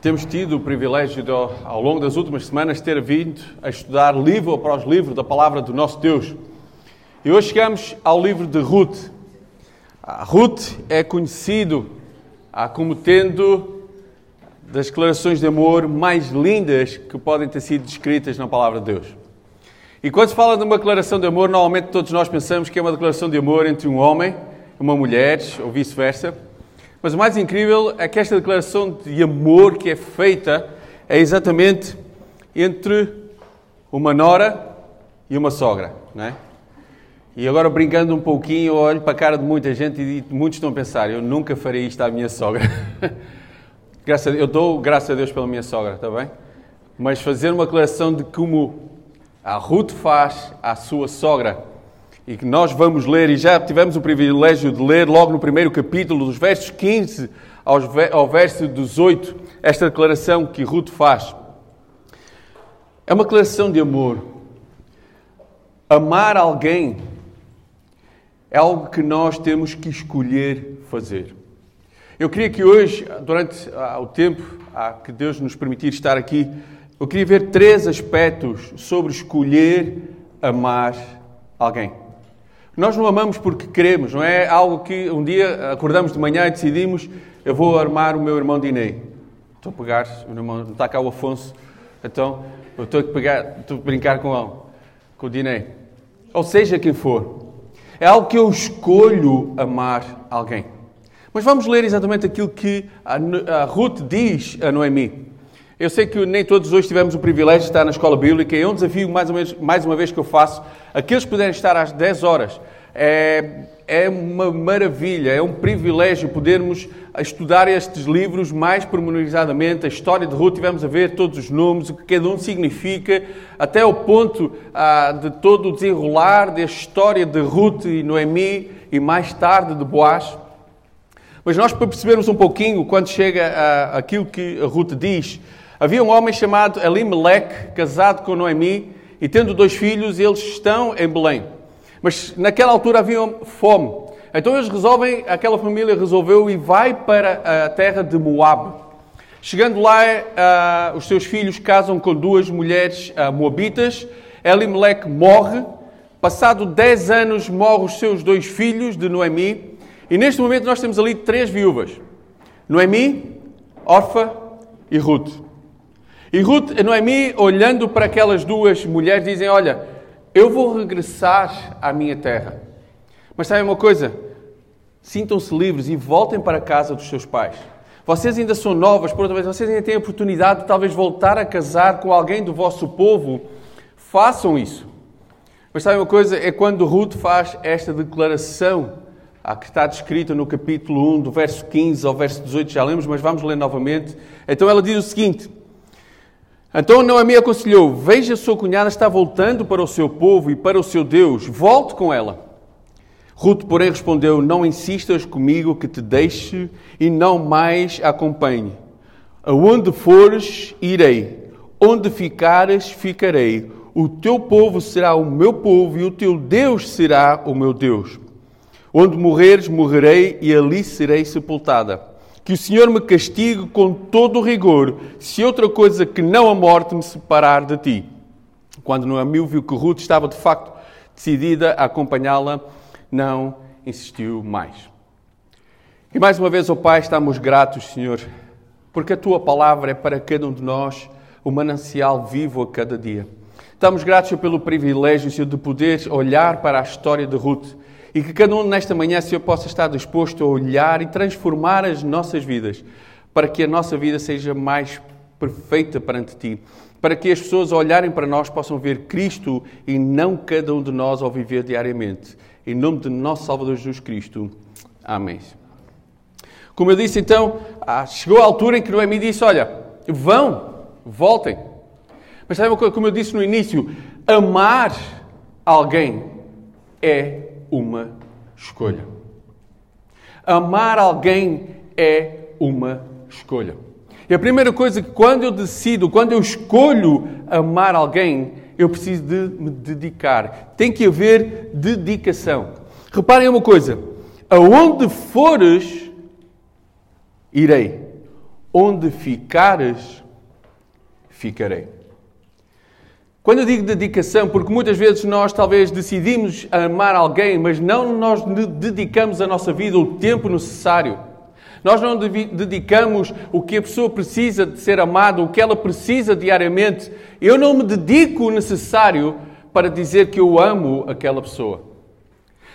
Temos tido o privilégio de, ao longo das últimas semanas, ter vindo a estudar livro após livro da palavra do nosso Deus. E hoje chegamos ao livro de Ruth. A Ruth é conhecido ah, como tendo das declarações de amor mais lindas que podem ter sido descritas na palavra de Deus. E quando se fala de uma declaração de amor, normalmente todos nós pensamos que é uma declaração de amor entre um homem uma mulher, ou vice-versa. Mas o mais incrível é que esta declaração de amor que é feita é exatamente entre uma nora e uma sogra, não é? E agora, brincando um pouquinho, eu olho para a cara de muita gente e muitos estão a pensar: eu nunca farei isto à minha sogra. graças eu dou graças a Deus pela minha sogra, está bem? Mas fazer uma declaração de como a Ruth faz à sua sogra e que nós vamos ler, e já tivemos o privilégio de ler logo no primeiro capítulo, dos versos 15 ao verso 18, esta declaração que Ruth faz. É uma declaração de amor. Amar alguém é algo que nós temos que escolher fazer. Eu queria que hoje, durante ah, o tempo ah, que Deus nos permitir estar aqui, eu queria ver três aspectos sobre escolher amar alguém. Nós não amamos porque queremos, não é algo que um dia acordamos de manhã e decidimos eu vou armar o meu irmão Dinei. Estou a pegar, o meu irmão, não está cá o Afonso, então eu estou a, pegar, estou a brincar com ele, com o Dinei. Ou seja, quem for. É algo que eu escolho amar alguém. Mas vamos ler exatamente aquilo que a Ruth diz a Noemi. Eu sei que nem todos hoje tivemos o privilégio de estar na escola bíblica e é um desafio, mais, menos, mais uma vez, que eu faço. Aqueles que puderem estar às 10 horas é, é uma maravilha, é um privilégio podermos estudar estes livros mais pormenorizadamente. A história de Ruth, tivemos a ver todos os nomes, o que cada um significa, até o ponto ah, de todo o desenrolar da história de Ruth e Noemi e mais tarde de Boaz. Mas nós, para percebermos um pouquinho, quando chega a, aquilo que Ruth diz, havia um homem chamado Elimelech, casado com Noemi, e tendo dois filhos, eles estão em Belém. Mas naquela altura havia fome. Então eles resolvem, aquela família resolveu e vai para a terra de Moab. Chegando lá, uh, os seus filhos casam com duas mulheres uh, moabitas. Elimelech morre. Passado 10 anos, morrem os seus dois filhos de Noemi. E neste momento nós temos ali três viúvas. Noemi, Orfa e Ruth. E Ruth e Noemi, olhando para aquelas duas mulheres, dizem, olha, eu vou regressar à minha terra. Mas sabem uma coisa? Sintam-se livres e voltem para a casa dos seus pais. Vocês ainda são novas, por outra vez, vocês ainda têm a oportunidade de talvez voltar a casar com alguém do vosso povo. Façam isso. Mas sabem uma coisa? É quando Ruth faz esta declaração, a que está descrita no capítulo 1, do verso 15 ao verso 18, já lemos, mas vamos ler novamente. Então ela diz o seguinte: então Noemi aconselhou: Veja, sua cunhada está voltando para o seu povo e para o seu Deus, volte com ela. Ruth, porém, respondeu: Não insistas comigo que te deixe e não mais acompanhe. Aonde fores, irei. Onde ficares, ficarei. O teu povo será o meu povo e o teu Deus será o meu Deus. Onde morreres, morrerei e ali serei sepultada que o Senhor me castigue com todo o rigor, se outra coisa que não a morte me separar de ti. Quando Noemi viu que Ruth estava de facto decidida a acompanhá-la, não insistiu mais. E mais uma vez, ó oh Pai, estamos gratos, Senhor, porque a tua palavra é para cada um de nós o manancial vivo a cada dia. Estamos gratos pelo privilégio, Senhor, de poder olhar para a história de Ruth e que cada um nesta manhã, Senhor, possa estar disposto a olhar e transformar as nossas vidas para que a nossa vida seja mais perfeita perante Ti. Para que as pessoas, olharem para nós, possam ver Cristo e não cada um de nós ao viver diariamente. Em nome de nosso Salvador Jesus Cristo. Amém. Como eu disse, então, ah, chegou a altura em que Noemi disse: Olha, vão, voltem. Mas sabe uma coisa, como eu disse no início, amar alguém é uma escolha. Amar alguém é uma escolha. E a primeira coisa que quando eu decido, quando eu escolho amar alguém, eu preciso de me dedicar. Tem que haver dedicação. Reparem uma coisa: aonde fores, irei. onde ficares, ficarei. Quando eu digo dedicação, porque muitas vezes nós talvez decidimos amar alguém, mas não nós dedicamos a nossa vida o tempo necessário. Nós não dedicamos o que a pessoa precisa de ser amada, o que ela precisa diariamente. Eu não me dedico o necessário para dizer que eu amo aquela pessoa.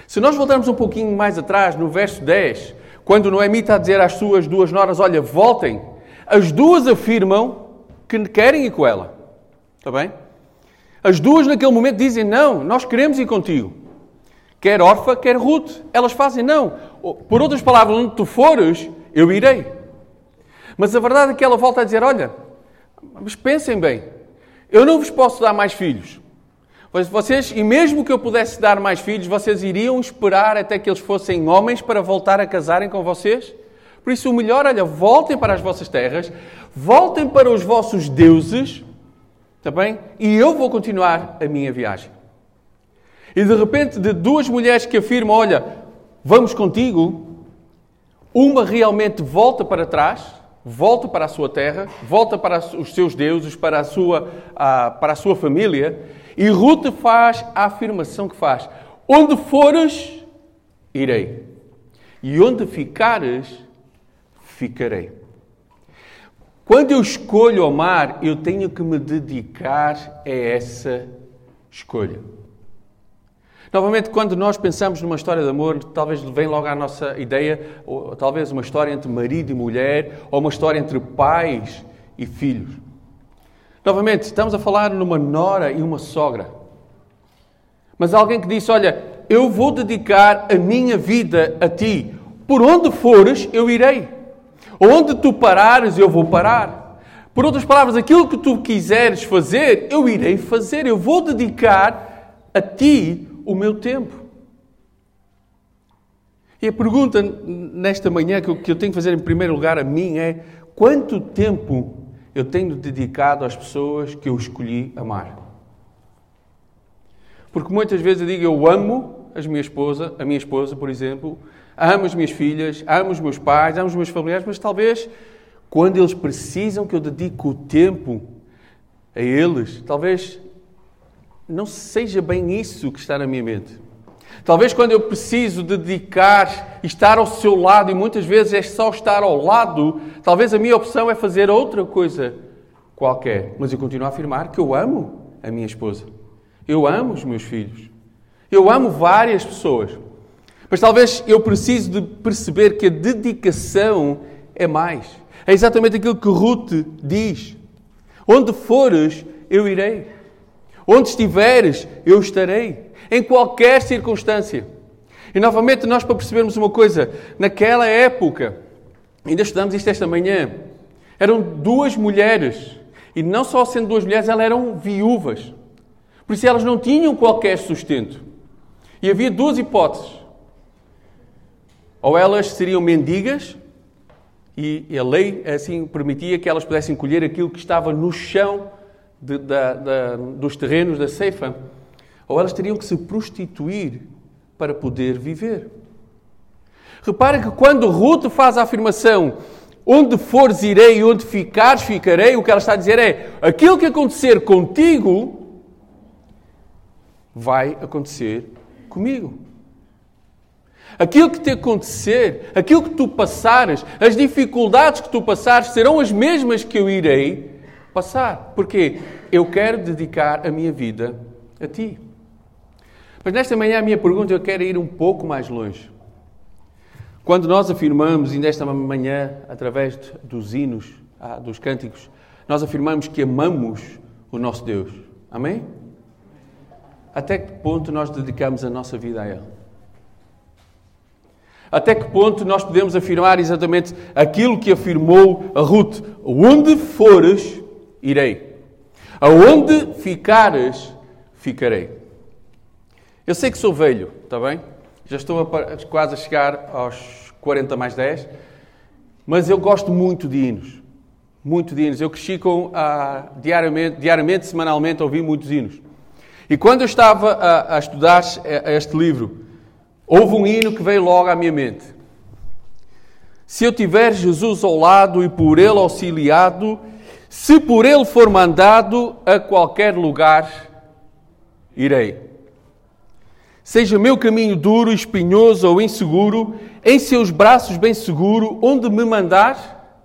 Se nós voltarmos um pouquinho mais atrás, no verso 10, quando Noemi está a dizer às suas duas noras: Olha, voltem, as duas afirmam que querem ir com ela. Está bem? As duas naquele momento dizem: Não, nós queremos ir contigo. Quer Orfa, quer Ruth. Elas fazem não. Por outras palavras, onde tu fores, eu irei. Mas a verdade é que ela volta a dizer: Olha, mas pensem bem, eu não vos posso dar mais filhos. Vocês, e mesmo que eu pudesse dar mais filhos, vocês iriam esperar até que eles fossem homens para voltar a casarem com vocês? Por isso, o melhor, olha, voltem para as vossas terras, voltem para os vossos deuses, Está bem? E eu vou continuar a minha viagem. E de repente, de duas mulheres que afirmam: Olha, vamos contigo, uma realmente volta para trás, volta para a sua terra, volta para os seus deuses, para a sua, para a sua família, e Ruth faz a afirmação que faz: Onde fores, irei, e onde ficares, ficarei. Quando eu escolho amar, eu tenho que me dedicar a essa escolha. Novamente, quando nós pensamos numa história de amor, talvez vem logo à nossa ideia, ou talvez uma história entre marido e mulher, ou uma história entre pais e filhos. Novamente, estamos a falar numa nora e uma sogra. Mas alguém que disse: Olha, eu vou dedicar a minha vida a ti. Por onde fores, eu irei. Onde tu parares, eu vou parar. Por outras palavras, aquilo que tu quiseres fazer, eu irei fazer. Eu vou dedicar a ti o meu tempo. E a pergunta nesta manhã que eu, tenho que fazer em primeiro lugar a mim é: quanto tempo eu tenho dedicado às pessoas que eu escolhi amar? Porque muitas vezes eu digo eu amo a minha esposa, a minha esposa, por exemplo, amo as minhas filhas, amo os meus pais, amo os meus familiares, mas talvez quando eles precisam que eu dedique o tempo a eles, talvez não seja bem isso que está na minha mente. Talvez quando eu preciso dedicar estar ao seu lado, e muitas vezes é só estar ao lado, talvez a minha opção é fazer outra coisa qualquer. Mas eu continuo a afirmar que eu amo a minha esposa. Eu amo os meus filhos. Eu amo várias pessoas. Mas talvez eu precise de perceber que a dedicação é mais. É exatamente aquilo que Ruth diz. Onde fores, eu irei. Onde estiveres, eu estarei. Em qualquer circunstância. E novamente, nós para percebermos uma coisa, naquela época, ainda estudamos isto esta manhã, eram duas mulheres. E não só sendo duas mulheres, elas eram viúvas. Por isso elas não tinham qualquer sustento. E havia duas hipóteses. Ou elas seriam mendigas, e a lei assim permitia que elas pudessem colher aquilo que estava no chão de, da, da, dos terrenos da ceifa, ou elas teriam que se prostituir para poder viver. Repara que quando Ruth faz a afirmação onde fores irei e onde ficares ficarei, o que ela está a dizer é aquilo que acontecer contigo vai acontecer comigo. Aquilo que te acontecer, aquilo que tu passares, as dificuldades que tu passares serão as mesmas que eu irei passar. Porque eu quero dedicar a minha vida a ti. Mas nesta manhã a minha pergunta eu quero ir um pouco mais longe. Quando nós afirmamos, e nesta manhã, através dos hinos, ah, dos cânticos, nós afirmamos que amamos o nosso Deus. Amém? Até que ponto nós dedicamos a nossa vida a Ele? Até que ponto nós podemos afirmar exatamente aquilo que afirmou a Ruth: Onde fores, irei. Aonde ficares, ficarei. Eu sei que sou velho, está bem? Já estou a, quase a chegar aos 40 mais 10, mas eu gosto muito de hinos. Muito de hinos. Eu cresci com, ah, diariamente, diariamente, semanalmente, a ouvir muitos hinos. E quando eu estava a, a estudar este livro, Houve um hino que veio logo à minha mente. se eu tiver Jesus ao lado e por ele auxiliado, se por ele for mandado a qualquer lugar, irei. Seja meu caminho duro, espinhoso ou inseguro, em seus braços bem seguro, onde me mandar,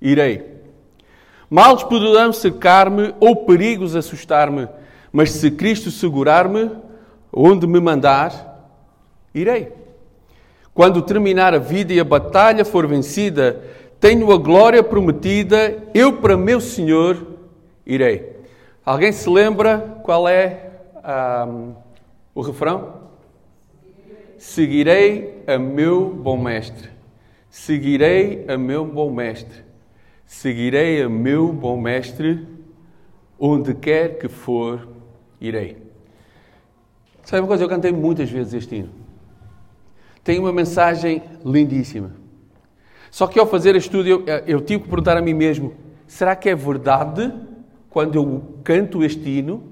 irei. Males poderão cercar-me ou perigos assustar-me, mas se Cristo segurar-me, onde me mandar, irei. Quando terminar a vida e a batalha for vencida, tenho a glória prometida, eu para meu Senhor irei. Alguém se lembra qual é um, o refrão? Seguirei a meu bom mestre. Seguirei a meu bom mestre. Seguirei a meu bom mestre, onde quer que for, irei. Sabe uma coisa? Eu cantei muitas vezes este hino. Tem uma mensagem lindíssima. Só que ao fazer este estudo, eu, eu tive que perguntar a mim mesmo: será que é verdade quando eu canto este hino?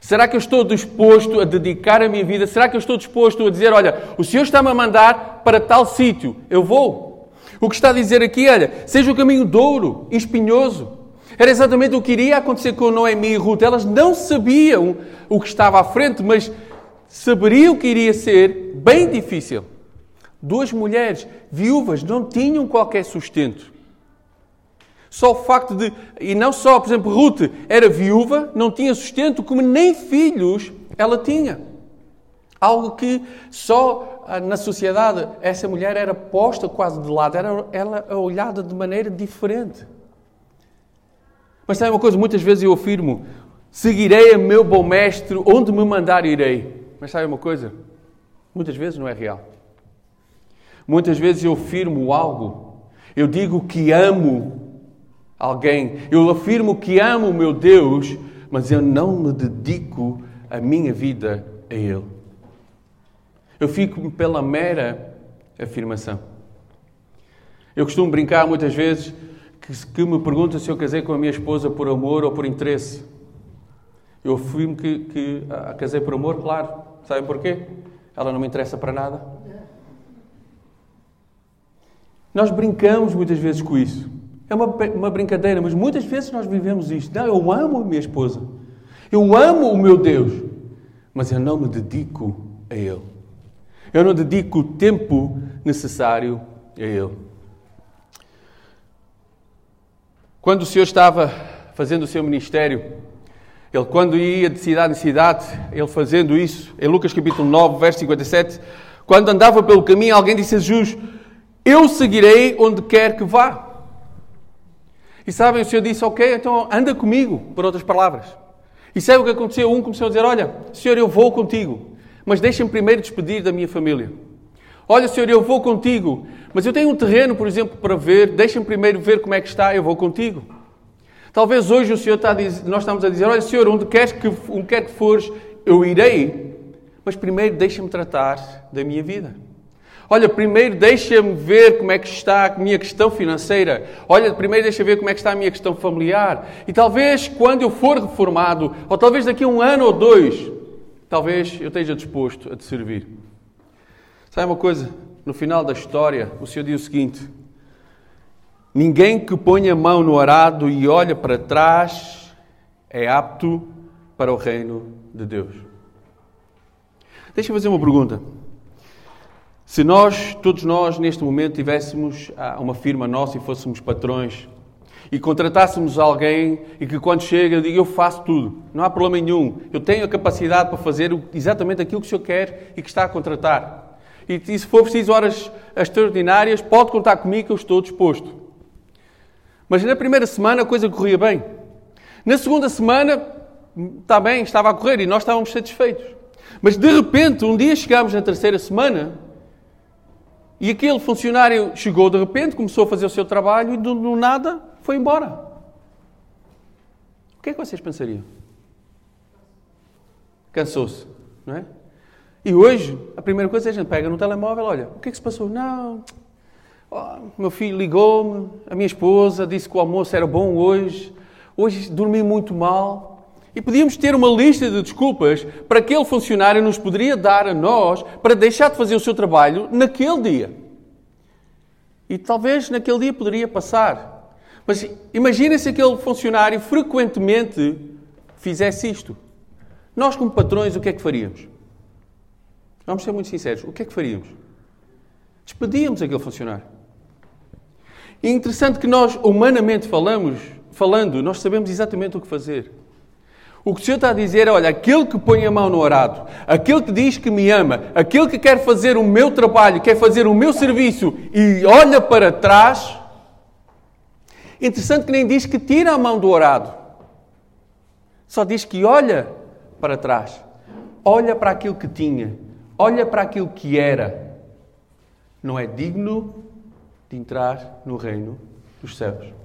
Será que eu estou disposto a dedicar a minha vida? Será que eu estou disposto a dizer: olha, o Senhor está-me a mandar para tal sítio, eu vou? O que está a dizer aqui, olha, seja o caminho douro, espinhoso. Era exatamente o que iria acontecer com Noemi e Ruth. Elas não sabiam o que estava à frente, mas saberiam que iria ser bem difícil. Duas mulheres viúvas não tinham qualquer sustento. Só o facto de. E não só, por exemplo, Ruth era viúva, não tinha sustento, como nem filhos ela tinha. Algo que só ah, na sociedade essa mulher era posta quase de lado, era ela olhada de maneira diferente. Mas sabe uma coisa? Muitas vezes eu afirmo: seguirei a meu bom mestre, onde me mandar irei. Mas sabe uma coisa? Muitas vezes não é real. Muitas vezes eu afirmo algo, eu digo que amo alguém, eu afirmo que amo o meu Deus, mas eu não me dedico a minha vida a Ele. Eu fico pela mera afirmação. Eu costumo brincar muitas vezes que, que me perguntam se eu casei com a minha esposa por amor ou por interesse. Eu afirmo que, que ah, casei por amor, claro. Sabem porquê? Ela não me interessa para nada. Nós brincamos muitas vezes com isso. É uma, uma brincadeira, mas muitas vezes nós vivemos isto. Não, eu amo a minha esposa. Eu amo o meu Deus. Mas eu não me dedico a Ele. Eu não dedico o tempo necessário a Ele. Quando o Senhor estava fazendo o seu ministério, ele, quando ia de cidade em cidade, ele fazendo isso, em Lucas capítulo 9, verso 57, quando andava pelo caminho, alguém disse a Jesus: Eu seguirei onde quer que vá. E sabem, o Senhor disse: Ok, então anda comigo, por outras palavras. E sabe o que aconteceu? Um começou a dizer: Olha, Senhor, eu vou contigo mas deixem me primeiro despedir da minha família. Olha, Senhor, eu vou contigo, mas eu tenho um terreno, por exemplo, para ver, deixem me primeiro ver como é que está, eu vou contigo. Talvez hoje o Senhor está a dizer, nós estamos a dizer, olha, Senhor, onde quer que, onde quer que fores, eu irei, mas primeiro deixa-me tratar da minha vida. Olha, primeiro deixa-me ver como é que está a minha questão financeira. Olha, primeiro deixa me ver como é que está a minha questão familiar. E talvez quando eu for reformado, ou talvez daqui a um ano ou dois, talvez eu esteja disposto a te servir. Sabe uma coisa? No final da história, o Senhor diz o seguinte: Ninguém que ponha a mão no arado e olha para trás é apto para o reino de Deus. Deixa-me fazer uma pergunta. Se nós, todos nós, neste momento, tivéssemos ah, uma firma nossa e fôssemos patrões, e contratássemos alguém e que quando chega eu digo eu faço tudo, não há problema nenhum, eu tenho a capacidade para fazer exatamente aquilo que o senhor quer e que está a contratar. E, e se for preciso horas extraordinárias, pode contar comigo que eu estou disposto. Mas na primeira semana a coisa corria bem. Na segunda semana, está bem, estava a correr e nós estávamos satisfeitos. Mas de repente, um dia chegámos na terceira semana e aquele funcionário chegou de repente, começou a fazer o seu trabalho e do, do nada foi embora. O que é que vocês pensariam? Cansou-se, não é? E hoje, a primeira coisa é a gente pega no telemóvel, olha, o que é que se passou? Não, oh, meu filho ligou-me, a minha esposa disse que o almoço era bom hoje, hoje dormi muito mal. E podíamos ter uma lista de desculpas para aquele funcionário nos poderia dar a nós para deixar de fazer o seu trabalho naquele dia. E talvez naquele dia poderia passar. Mas imagina se aquele funcionário frequentemente fizesse isto. Nós, como patrões, o que é que faríamos? Vamos ser muito sinceros. O que é que faríamos? Despedíamos aquele funcionário. E é interessante que nós, humanamente falamos, falando, nós sabemos exatamente o que fazer. O que o Senhor está a dizer é: olha, aquele que põe a mão no arado, aquele que diz que me ama, aquele que quer fazer o meu trabalho, quer fazer o meu serviço e olha para trás. Interessante que nem diz que tira a mão do arado, só diz que olha para trás, olha para aquilo que tinha, olha para aquilo que era. Não é digno de entrar no reino dos céus.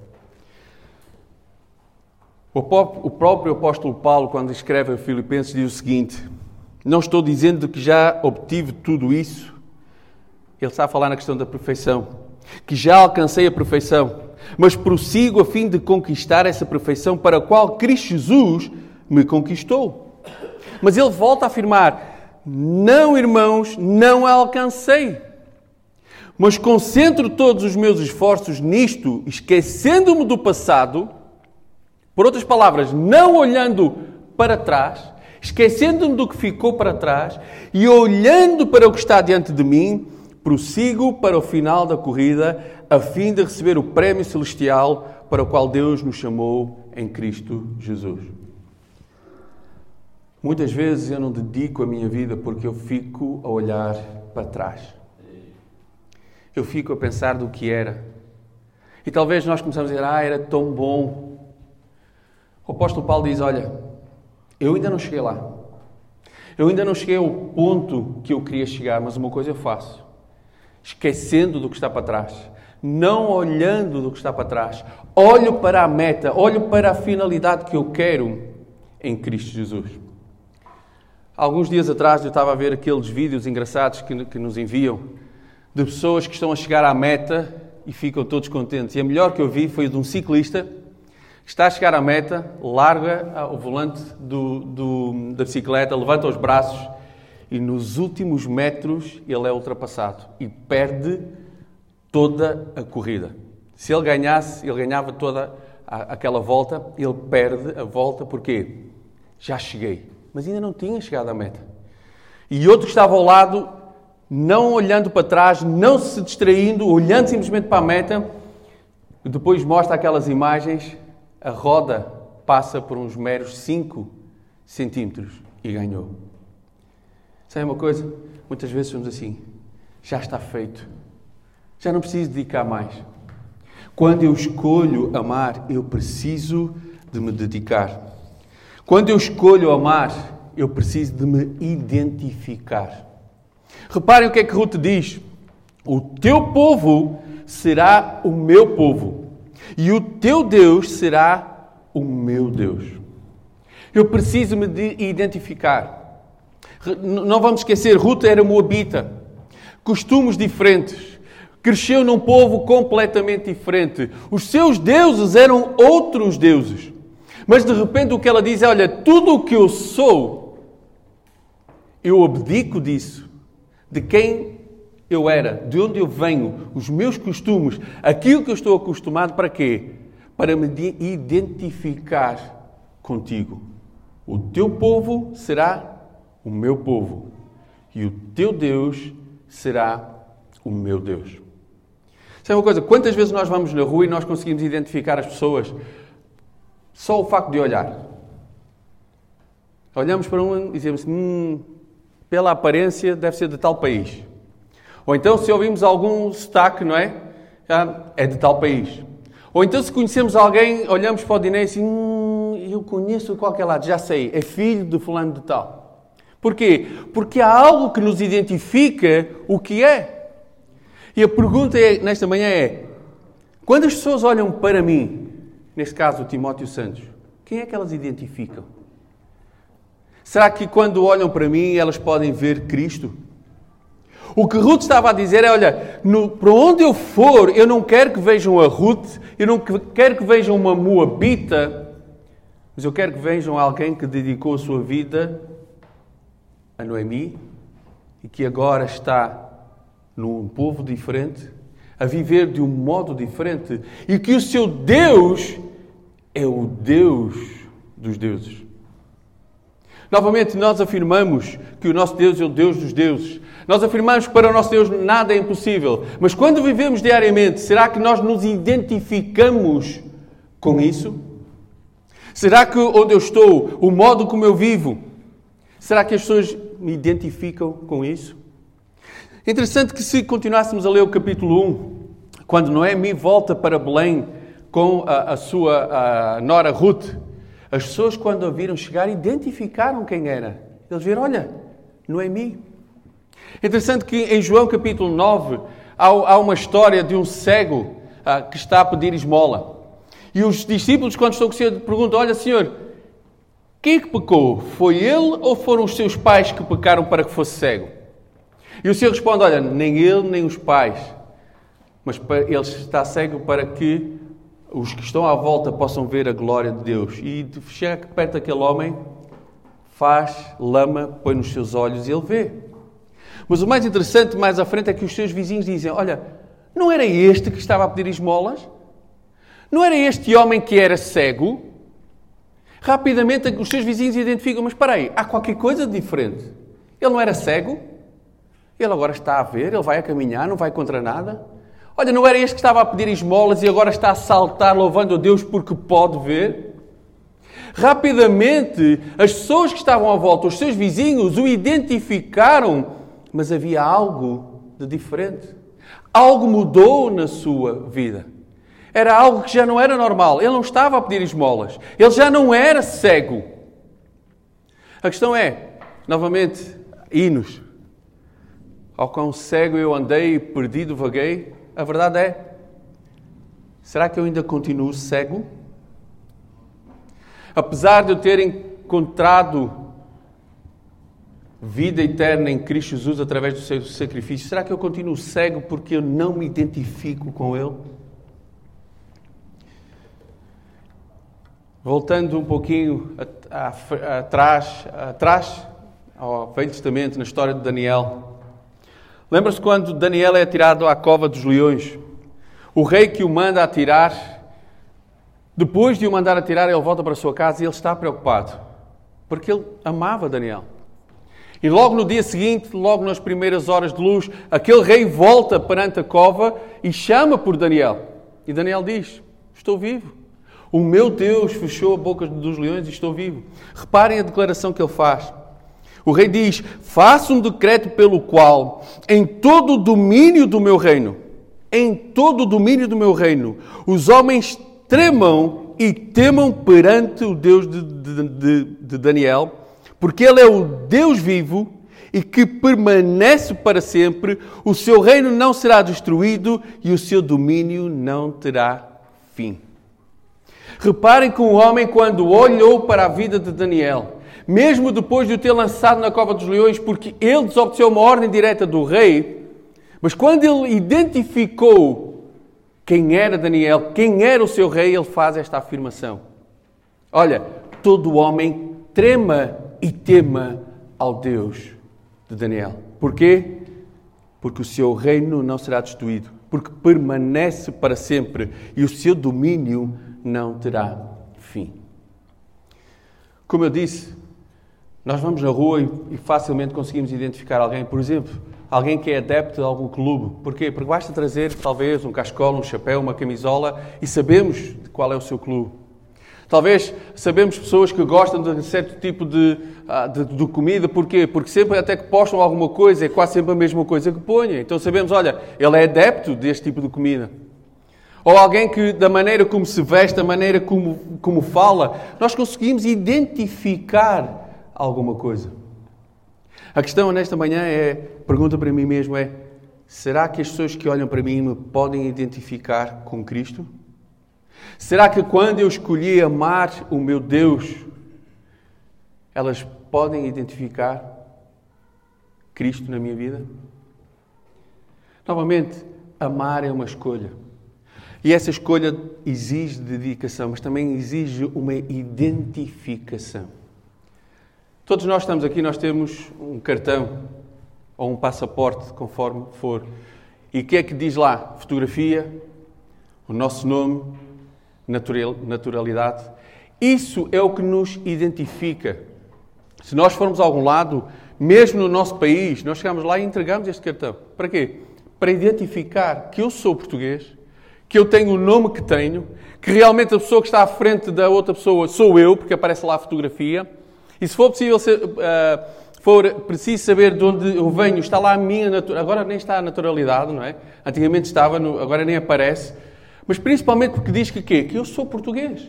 O próprio apóstolo Paulo, quando escreve a Filipenses, diz o seguinte: Não estou dizendo que já obtive tudo isso. Ele está a falar na questão da perfeição, que já alcancei a perfeição, mas prossigo a fim de conquistar essa perfeição para a qual Cristo Jesus me conquistou. Mas ele volta a afirmar: Não, irmãos, não a alcancei. Mas concentro todos os meus esforços nisto, esquecendo-me do passado por outras palavras, não olhando para trás, esquecendo-me do que ficou para trás e olhando para o que está diante de mim, prossigo para o final da corrida, a fim de receber o prémio celestial para o qual Deus nos chamou em Cristo Jesus. Muitas vezes eu não dedico a minha vida porque eu fico a olhar para trás. Eu fico a pensar do que era. E talvez nós começamos a dizer: Ah, era tão bom. O apóstolo Paulo diz: Olha, eu ainda não cheguei lá. Eu ainda não cheguei ao ponto que eu queria chegar, mas uma coisa eu faço: esquecendo do que está para trás, não olhando do que está para trás, olho para a meta, olho para a finalidade que eu quero em Cristo Jesus. Alguns dias atrás eu estava a ver aqueles vídeos engraçados que, que nos enviam de pessoas que estão a chegar à meta e ficam todos contentes. E a melhor que eu vi foi de um ciclista Está a chegar à meta, larga o volante do, do, da bicicleta, levanta os braços e nos últimos metros ele é ultrapassado e perde toda a corrida. Se ele ganhasse, ele ganhava toda a, aquela volta, ele perde a volta porque já cheguei, mas ainda não tinha chegado à meta. E outro que estava ao lado, não olhando para trás, não se distraindo, olhando simplesmente para a meta, depois mostra aquelas imagens a roda passa por uns meros 5 centímetros e ganhou. Sabe uma coisa? Muitas vezes somos assim. Já está feito. Já não preciso dedicar mais. Quando eu escolho amar, eu preciso de me dedicar. Quando eu escolho amar, eu preciso de me identificar. Reparem o que é que Ruth diz: O teu povo será o meu povo e o teu Deus será o meu Deus. Eu preciso me identificar. Não vamos esquecer, Ruth era moabita, costumes diferentes, cresceu num povo completamente diferente. Os seus deuses eram outros deuses. Mas de repente o que ela diz é: Olha, tudo o que eu sou, eu abdico disso, de quem eu era, de onde eu venho, os meus costumes, aquilo que eu estou acostumado para quê? Para me identificar contigo. O teu povo será o meu povo e o teu Deus será o meu Deus. Sabe uma coisa? Quantas vezes nós vamos na rua e nós conseguimos identificar as pessoas só o facto de olhar? Olhamos para um e dizemos: hum, pela aparência deve ser de tal país. Ou então, se ouvimos algum sotaque, não é? É de tal país. Ou então, se conhecemos alguém, olhamos para o Diné e assim, hum, eu conheço qualquer lado, já sei, é filho de fulano de tal. Porquê? Porque há algo que nos identifica o que é. E a pergunta é, nesta manhã é, quando as pessoas olham para mim, neste caso o Timóteo Santos, quem é que elas identificam? Será que quando olham para mim elas podem ver Cristo? O que Ruth estava a dizer é: olha, no, para onde eu for, eu não quero que vejam a Ruth, eu não quero que vejam uma Moabita, mas eu quero que vejam alguém que dedicou a sua vida a Noemi e que agora está num povo diferente, a viver de um modo diferente e que o seu Deus é o Deus dos deuses. Novamente, nós afirmamos que o nosso Deus é o Deus dos deuses. Nós afirmamos que para o nosso Deus nada é impossível. Mas quando vivemos diariamente, será que nós nos identificamos com isso? Será que onde eu estou, o modo como eu vivo, será que as pessoas me identificam com isso? Interessante que se continuássemos a ler o capítulo 1, quando Noemi volta para Belém com a, a sua a nora Ruth, as pessoas quando a viram chegar identificaram quem era. Eles viram, olha, Noemi. Interessante que em João capítulo 9 há, há uma história de um cego ah, que está a pedir esmola. E os discípulos, quando estão com o Senhor, perguntam, olha Senhor, quem é que pecou? Foi ele ou foram os seus pais que pecaram para que fosse cego? E o Senhor responde: Olha, nem ele nem os pais, mas ele está cego para que os que estão à volta possam ver a glória de Deus. E chega perto daquele homem, faz lama, põe nos seus olhos e ele vê. Mas o mais interessante mais à frente é que os seus vizinhos dizem: Olha, não era este que estava a pedir esmolas? Não era este homem que era cego? Rapidamente os seus vizinhos identificam: Mas espera aí, há qualquer coisa de diferente. Ele não era cego? Ele agora está a ver, ele vai a caminhar, não vai contra nada. Olha, não era este que estava a pedir esmolas e agora está a saltar louvando a Deus porque pode ver? Rapidamente, as pessoas que estavam à volta, os seus vizinhos, o identificaram, mas havia algo de diferente. Algo mudou na sua vida. Era algo que já não era normal. Ele não estava a pedir esmolas. Ele já não era cego. A questão é, novamente, hinos. Ao quão cego eu andei, perdido vaguei. A verdade é: será que eu ainda continuo cego? Apesar de eu ter encontrado vida eterna em Cristo Jesus através do seu sacrifício, será que eu continuo cego porque eu não me identifico com Ele? Voltando um pouquinho atrás, atrás ao Velho Testamento, na história de Daniel. Lembra-se quando Daniel é tirado à cova dos leões? O rei que o manda atirar, depois de o mandar atirar, ele volta para a sua casa e ele está preocupado, porque ele amava Daniel. E logo no dia seguinte, logo nas primeiras horas de luz, aquele rei volta perante a cova e chama por Daniel. E Daniel diz: Estou vivo. O meu Deus fechou a boca dos leões e estou vivo. Reparem a declaração que ele faz. O rei diz: Faça um decreto pelo qual, em todo o domínio do meu reino, em todo o domínio do meu reino, os homens tremam e temam perante o Deus de, de, de, de Daniel, porque ele é o Deus vivo e que permanece para sempre, o seu reino não será destruído e o seu domínio não terá fim. Reparem que um homem, quando olhou para a vida de Daniel, mesmo depois de o ter lançado na cova dos leões, porque ele desobedeceu uma ordem direta do rei, mas quando ele identificou quem era Daniel, quem era o seu rei, ele faz esta afirmação: Olha, todo homem trema e tema ao Deus de Daniel. Porquê? Porque o seu reino não será destruído, porque permanece para sempre e o seu domínio não terá fim. Como eu disse, nós vamos na rua e, facilmente conseguimos identificar alguém, por exemplo, alguém que é adepto de algum clube. Porquê? Porque basta trazer, talvez, um cascola, um chapéu, uma camisola e sabemos qual é o seu clube. Talvez sabemos pessoas que gostam de certo tipo de, ah, de, de, comida, porquê? Porque sempre até que postam alguma coisa, é quase sempre a mesma coisa que ponham. Então sabemos, olha, ele é adepto deste tipo de comida. Ou alguém que, da maneira como se veste, da maneira como, como fala, nós conseguimos identificar alguma coisa. A questão nesta manhã é, pergunta para mim mesmo é, será que as pessoas que olham para mim me podem identificar com Cristo? Será que quando eu escolhi amar o meu Deus, elas podem identificar Cristo na minha vida? Novamente, amar é uma escolha. E essa escolha exige dedicação, mas também exige uma identificação. Todos nós estamos aqui, nós temos um cartão ou um passaporte, conforme for. E o que é que diz lá? Fotografia, o nosso nome, naturalidade. Isso é o que nos identifica. Se nós formos a algum lado, mesmo no nosso país, nós chegamos lá e entregamos este cartão. Para quê? Para identificar que eu sou português, que eu tenho o nome que tenho, que realmente a pessoa que está à frente da outra pessoa sou eu, porque aparece lá a fotografia. E se for possível, se, uh, for preciso saber de onde eu venho, está lá a minha naturalidade. Agora nem está a naturalidade, não é? Antigamente estava, no, agora nem aparece. Mas principalmente porque diz que quê? Que eu sou português.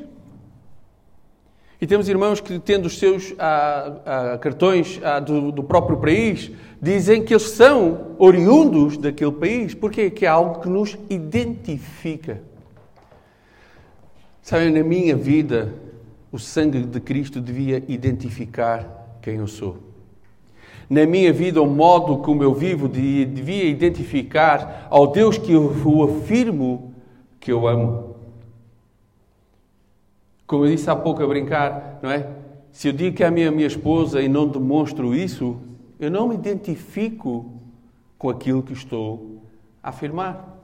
E temos irmãos que, tendo os seus ah, ah, cartões ah, do, do, próprio país, dizem que eles são oriundos daquele país. Porquê? Que é algo que nos identifica. Sabem, na minha vida, o sangue de Cristo devia identificar quem eu sou. Na minha vida, o modo como eu vivo devia identificar ao Deus que eu afirmo que eu amo. Como eu disse há pouco a brincar, não é? Se eu digo que é a minha, minha esposa e não demonstro isso, eu não me identifico com aquilo que estou a afirmar.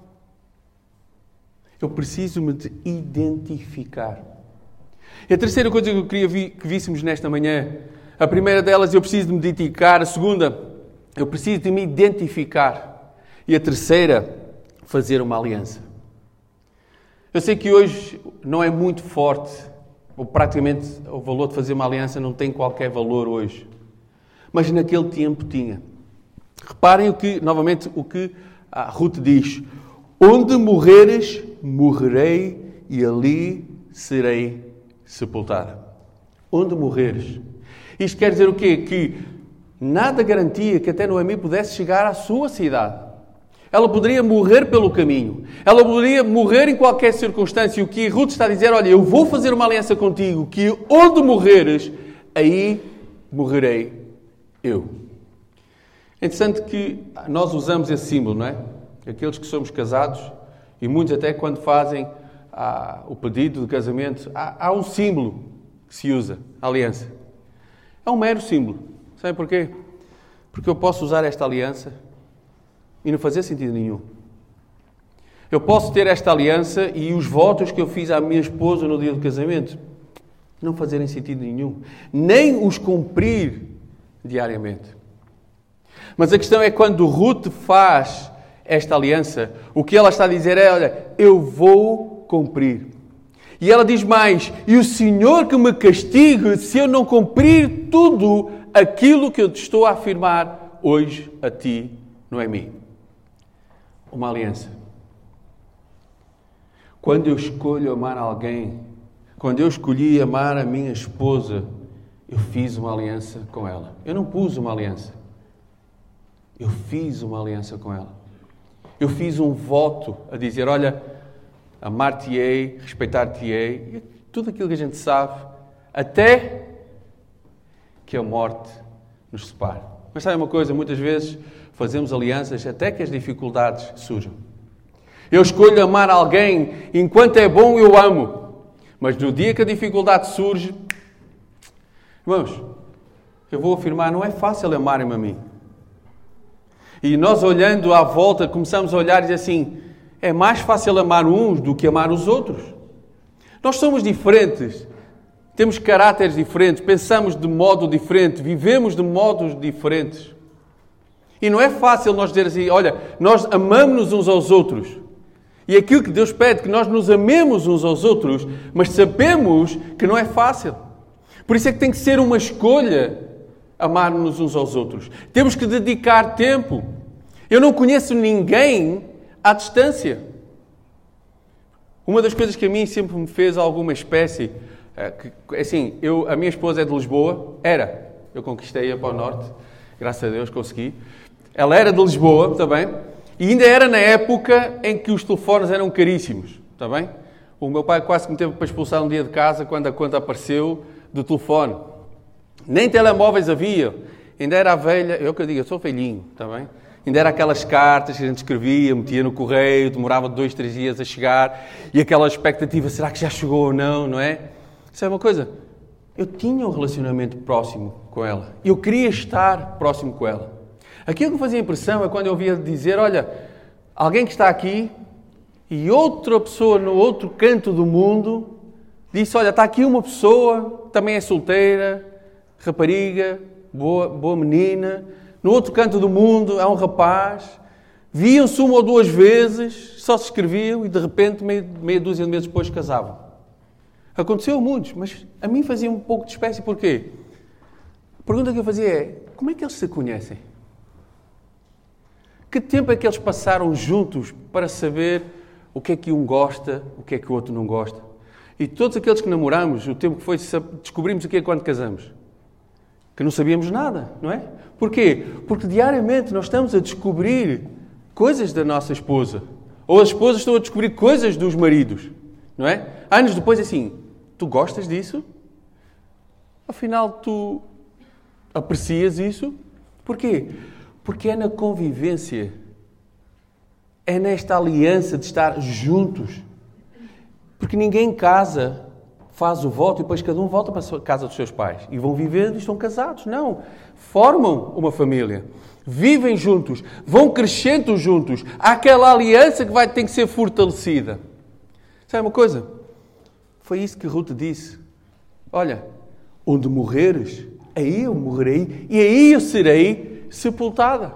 Eu preciso me de identificar. E a terceira coisa que eu queria que víssemos nesta manhã, a primeira delas, eu preciso de me dedicar. A segunda, eu preciso de me identificar. E a terceira, fazer uma aliança. Eu sei que hoje não é muito forte ou praticamente o valor de fazer uma aliança não tem qualquer valor hoje. Mas naquele tempo tinha. Reparem o que, novamente, o que a Ruth diz: Onde morreres, morrerei e ali serei sepultada. Onde morreres. Isto quer dizer o quê? Que nada garantia que até Noemi pudesse chegar à sua cidade. Ela poderia morrer pelo caminho. Ela poderia morrer em qualquer circunstância. O que Ruth está a dizer, olha, eu vou fazer uma aliança contigo, que onde morreres, aí morrerei eu. É interessante que nós usamos esse símbolo, não é? Aqueles que somos casados, e muitos até quando fazem ah, o pedido de casamento, há, há um símbolo que se usa, a aliança. É um mero símbolo. Sabe porquê? Porque eu posso usar esta aliança e não fazia sentido nenhum. Eu posso ter esta aliança e os votos que eu fiz à minha esposa no dia do casamento não fazerem sentido nenhum, nem os cumprir diariamente. Mas a questão é quando Ruth faz esta aliança, o que ela está a dizer é: olha, eu vou cumprir. E ela diz mais: e o Senhor que me castigue se eu não cumprir tudo aquilo que eu te estou a afirmar hoje a ti, não é mim uma aliança. Quando eu escolho amar alguém, quando eu escolhi amar a minha esposa, eu fiz uma aliança com ela. Eu não pus uma aliança. Eu fiz uma aliança com ela. Eu fiz um voto a dizer: Olha, amar-te-ei, respeitar-te-ei, tudo aquilo que a gente sabe, até que a morte nos separe. Mas sabe uma coisa? Muitas vezes fazemos alianças até que as dificuldades surjam. Eu escolho amar alguém enquanto é bom, eu amo. Mas no dia que a dificuldade surge, irmãos, eu vou afirmar, não é fácil amar-me a mim. E nós olhando à volta, começamos a olhar e dizer assim: é mais fácil amar uns do que amar os outros. Nós somos diferentes, temos caráteres diferentes, pensamos de modo diferente, vivemos de modos diferentes. E não é fácil nós dizer assim, olha, nós amamos-nos uns aos outros. E aquilo que Deus pede, que nós nos amemos uns aos outros, mas sabemos que não é fácil. Por isso é que tem que ser uma escolha amar-nos uns aos outros. Temos que dedicar tempo. Eu não conheço ninguém à distância. Uma das coisas que a mim sempre me fez alguma espécie, eh, assim, eu, a minha esposa é de Lisboa, era, eu conquistei-a para o norte, graças a Deus consegui. Ela era de Lisboa, está bem? E ainda era na época em que os telefones eram caríssimos, está bem? O meu pai quase que me teve para expulsar um dia de casa quando a conta apareceu do telefone. Nem telemóveis havia. Ainda era a velha, eu que eu digo, eu sou velhinho, está bem? Ainda era aquelas cartas que a gente escrevia, metia no correio, demorava dois, três dias a chegar, e aquela expectativa, será que já chegou ou não, não é? É uma coisa. Eu tinha um relacionamento próximo com ela. Eu queria estar próximo com ela. Aquilo que me fazia impressão é quando eu ouvia dizer: Olha, alguém que está aqui e outra pessoa no outro canto do mundo disse: Olha, está aqui uma pessoa, também é solteira, rapariga, boa, boa menina. No outro canto do mundo há um rapaz. Viam-se uma ou duas vezes, só se escreviam e de repente, meia, meia dúzia de meses depois, casavam. Aconteceu a muitos, mas a mim fazia um pouco de espécie. Porquê? A pergunta que eu fazia é: como é que eles se conhecem? Que tempo é que eles passaram juntos para saber o que é que um gosta, o que é que o outro não gosta? E todos aqueles que namoramos, o tempo que foi, descobrimos o que é quando casamos? Que não sabíamos nada, não é? Porquê? Porque diariamente nós estamos a descobrir coisas da nossa esposa. Ou as esposas estão a descobrir coisas dos maridos, não é? Anos depois, assim, tu gostas disso? Afinal, tu aprecias isso? Porquê? Porque é na convivência, é nesta aliança de estar juntos. Porque ninguém casa, faz o voto e depois cada um volta para a casa dos seus pais e vão vivendo e estão casados. Não. Formam uma família, vivem juntos, vão crescendo juntos. Há aquela aliança que vai ter que ser fortalecida. Sabe uma coisa? Foi isso que Ruth disse. Olha, onde morreres, aí eu morrerei e aí eu serei sepultada.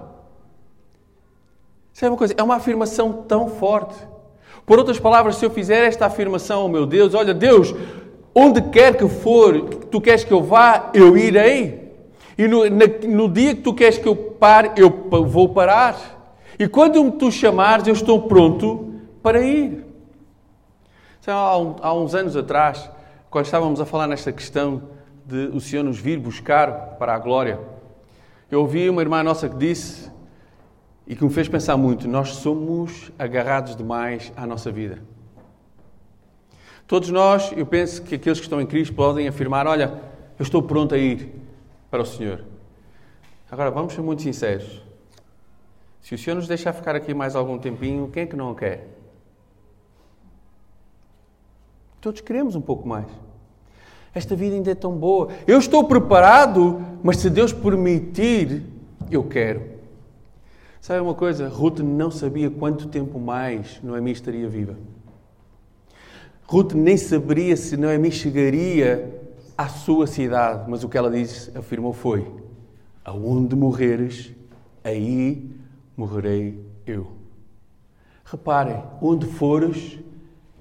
Sabe uma coisa? É uma afirmação tão forte. Por outras palavras, se eu fizer esta afirmação ao meu Deus, olha, Deus, onde quer que for, tu queres que eu vá, eu irei. E no, na, no dia que tu queres que eu pare, eu vou parar. E quando tu chamares, eu estou pronto para ir. Sabe, há, um, há uns anos atrás, quando estávamos a falar nesta questão de o Senhor nos vir buscar para a glória, eu ouvi uma irmã nossa que disse, e que me fez pensar muito, nós somos agarrados demais à nossa vida. Todos nós, eu penso que aqueles que estão em Cristo podem afirmar: Olha, eu estou pronto a ir para o Senhor. Agora, vamos ser muito sinceros. Se o Senhor nos deixar ficar aqui mais algum tempinho, quem é que não o quer? Todos queremos um pouco mais. Esta vida ainda é tão boa. Eu estou preparado, mas se Deus permitir, eu quero. Sabe uma coisa? Ruth não sabia quanto tempo mais Noemi estaria viva. Ruth nem saberia se Noemi chegaria à sua cidade, mas o que ela disse, afirmou foi: Aonde morreres, aí morrerei eu. Reparem, onde fores,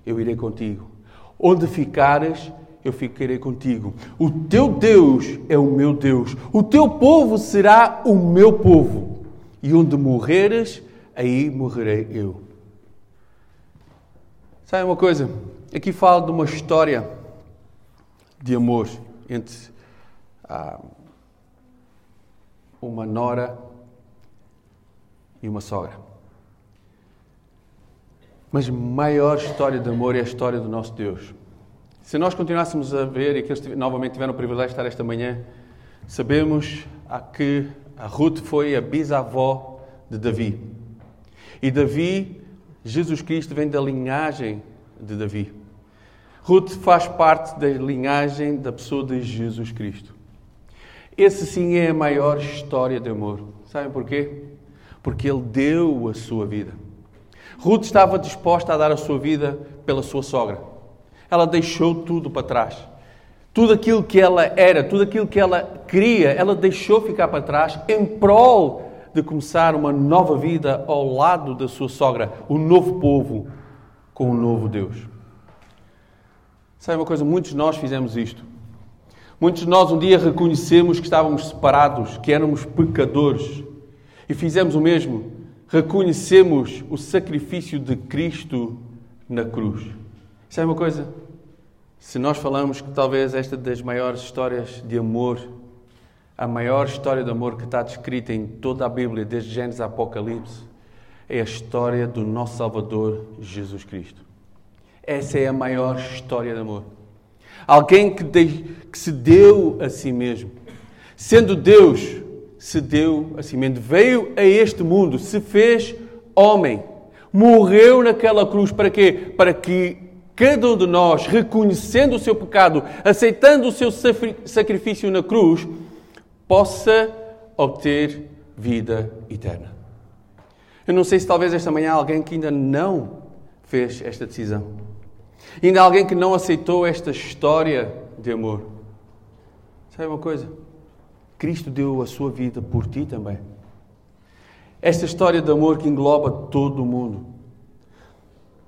eu irei contigo. Onde ficares, eu ficarei contigo. O teu Deus é o meu Deus. O teu povo será o meu povo. E onde morreres, aí morrerei eu. Sabe uma coisa? Aqui falo de uma história de amor entre ah, uma nora e uma sogra. Mas a maior história de amor é a história do nosso Deus. Se nós continuássemos a ver, e que eles novamente tiveram o privilégio de estar esta manhã, sabemos que a Ruth foi a bisavó de Davi. E Davi, Jesus Cristo, vem da linhagem de Davi. Ruth faz parte da linhagem da pessoa de Jesus Cristo. Esse sim é a maior história de amor. Sabem porquê? Porque ele deu a sua vida. Ruth estava disposta a dar a sua vida pela sua sogra. Ela deixou tudo para trás. Tudo aquilo que ela era, tudo aquilo que ela queria, ela deixou ficar para trás em prol de começar uma nova vida ao lado da sua sogra, o novo povo com o novo Deus. Sabe uma coisa? Muitos de nós fizemos isto. Muitos de nós um dia reconhecemos que estávamos separados, que éramos pecadores e fizemos o mesmo. Reconhecemos o sacrifício de Cristo na cruz. Sabe uma coisa? Se nós falamos que talvez esta das maiores histórias de amor, a maior história de amor que está descrita em toda a Bíblia, desde Gênesis a Apocalipse, é a história do nosso Salvador Jesus Cristo. Essa é a maior história de amor. Alguém que, de, que se deu a si mesmo. Sendo Deus, se deu a si mesmo. Veio a este mundo, se fez homem. Morreu naquela cruz para quê? Para que cada um de nós, reconhecendo o seu pecado, aceitando o seu sacrifício na cruz, possa obter vida eterna. Eu não sei se talvez esta manhã há alguém que ainda não fez esta decisão. Ainda há alguém que não aceitou esta história de amor. Sabe uma coisa? Cristo deu a sua vida por ti também. Esta história de amor que engloba todo o mundo.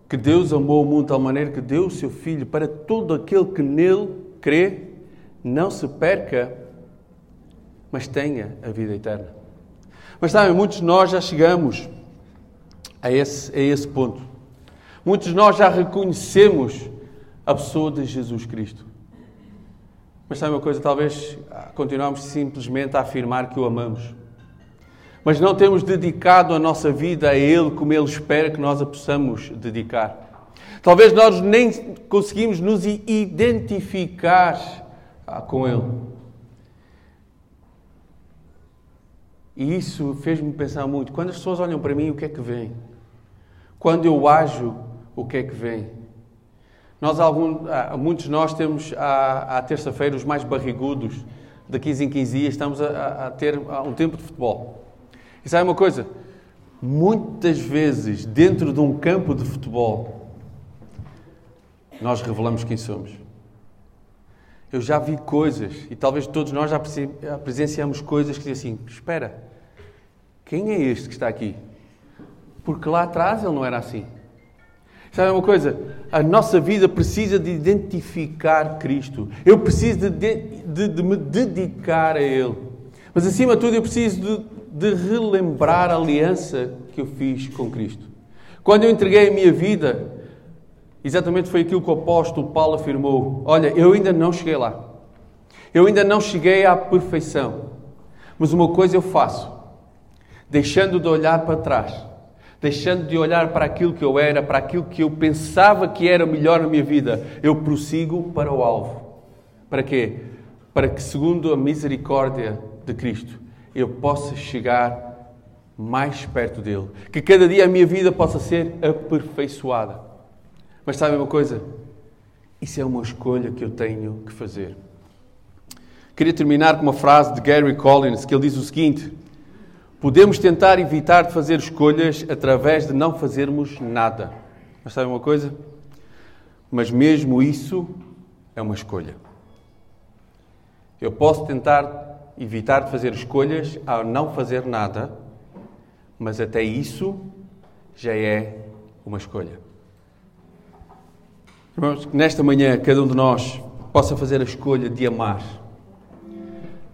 Que Deus amou o mundo de tal maneira que deu o seu Filho para todo aquele que nele crê, não se perca, mas tenha a vida eterna. Mas sabem, muitos de nós já chegamos a esse, a esse ponto. Muitos de nós já reconhecemos a pessoa de Jesus Cristo. Mas sabe uma coisa? Talvez continuamos simplesmente a afirmar que o amamos. Mas não temos dedicado a nossa vida a Ele como Ele espera que nós a possamos dedicar. Talvez nós nem conseguimos nos identificar ah, com Ele. E isso fez-me pensar muito. Quando as pessoas olham para mim, o que é que vem? Quando eu ajo, o que é que vem? Nós, algum, ah, muitos de nós temos à, à terça-feira os mais barrigudos, de 15 em 15 dias, estamos a, a ter um tempo de futebol. E sabe uma coisa? Muitas vezes, dentro de um campo de futebol, nós revelamos quem somos. Eu já vi coisas, e talvez todos nós já presenciamos coisas que dizem assim: espera, quem é este que está aqui? Porque lá atrás ele não era assim. Sabe uma coisa? A nossa vida precisa de identificar Cristo. Eu preciso de, de, de me dedicar a Ele. Mas acima de tudo, eu preciso de, de relembrar a aliança que eu fiz com Cristo. Quando eu entreguei a minha vida, exatamente foi aquilo que o apóstolo Paulo afirmou: Olha, eu ainda não cheguei lá. Eu ainda não cheguei à perfeição. Mas uma coisa eu faço, deixando de olhar para trás, deixando de olhar para aquilo que eu era, para aquilo que eu pensava que era melhor na minha vida, eu prossigo para o alvo. Para quê? Para que, segundo a misericórdia de Cristo, eu possa chegar mais perto dele. Que cada dia a minha vida possa ser aperfeiçoada. Mas sabe uma coisa? Isso é uma escolha que eu tenho que fazer. Queria terminar com uma frase de Gary Collins, que ele diz o seguinte: Podemos tentar evitar de fazer escolhas através de não fazermos nada. Mas sabe uma coisa? Mas mesmo isso é uma escolha. Eu posso tentar evitar de fazer escolhas ao não fazer nada, mas até isso já é uma escolha. Irmãos, que nesta manhã cada um de nós possa fazer a escolha de amar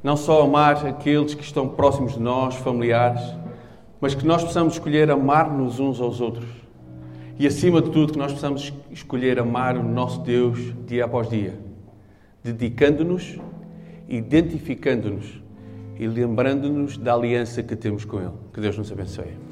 não só amar aqueles que estão próximos de nós, familiares, mas que nós possamos escolher amar-nos uns aos outros. E acima de tudo, que nós possamos escolher amar o nosso Deus dia após dia, dedicando-nos, identificando-nos e lembrando-nos da aliança que temos com Ele. Que Deus nos abençoe.